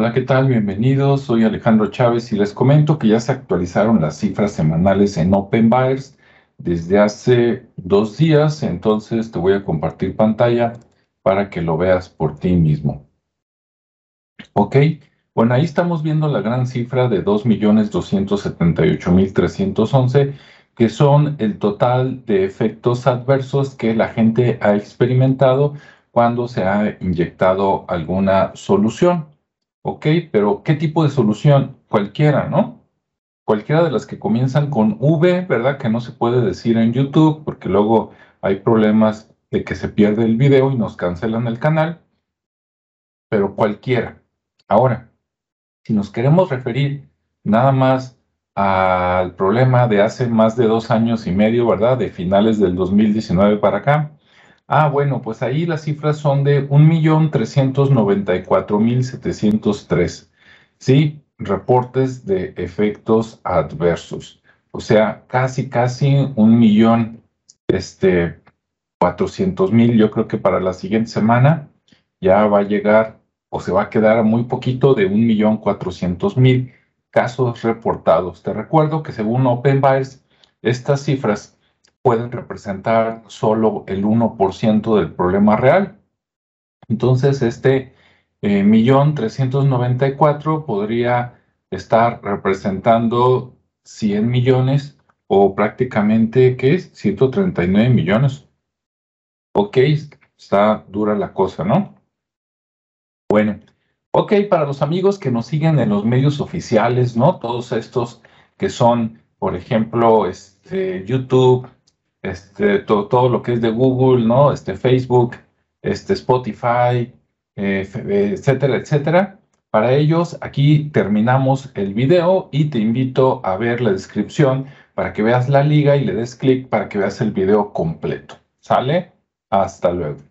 Hola, ¿qué tal? Bienvenidos. Soy Alejandro Chávez y les comento que ya se actualizaron las cifras semanales en Open Buyers desde hace dos días, entonces te voy a compartir pantalla para que lo veas por ti mismo. Ok, bueno, ahí estamos viendo la gran cifra de 2.278.311, que son el total de efectos adversos que la gente ha experimentado cuando se ha inyectado alguna solución. Ok, pero ¿qué tipo de solución? Cualquiera, ¿no? Cualquiera de las que comienzan con V, ¿verdad? Que no se puede decir en YouTube porque luego hay problemas de que se pierde el video y nos cancelan el canal. Pero cualquiera. Ahora, si nos queremos referir nada más al problema de hace más de dos años y medio, ¿verdad? De finales del 2019 para acá, Ah, bueno, pues ahí las cifras son de 1.394.703, ¿sí? Reportes de efectos adversos. O sea, casi, casi un millón, este, 400 mil, yo creo que para la siguiente semana ya va a llegar o se va a quedar a muy poquito de un millón 400 mil casos reportados. Te recuerdo que según Open Buyers, estas cifras pueden representar solo el 1% del problema real. Entonces, este eh, millón 394 podría estar representando 100 millones o prácticamente, ¿qué es? 139 millones. Ok, está dura la cosa, ¿no? Bueno, ok, para los amigos que nos siguen en los medios oficiales, ¿no? Todos estos que son, por ejemplo, este, YouTube, este, todo, lo que es de Google, ¿no? Este, Facebook, este, Spotify, eh, etcétera, etcétera. Para ellos, aquí terminamos el video y te invito a ver la descripción para que veas la liga y le des clic para que veas el video completo. ¿Sale? Hasta luego.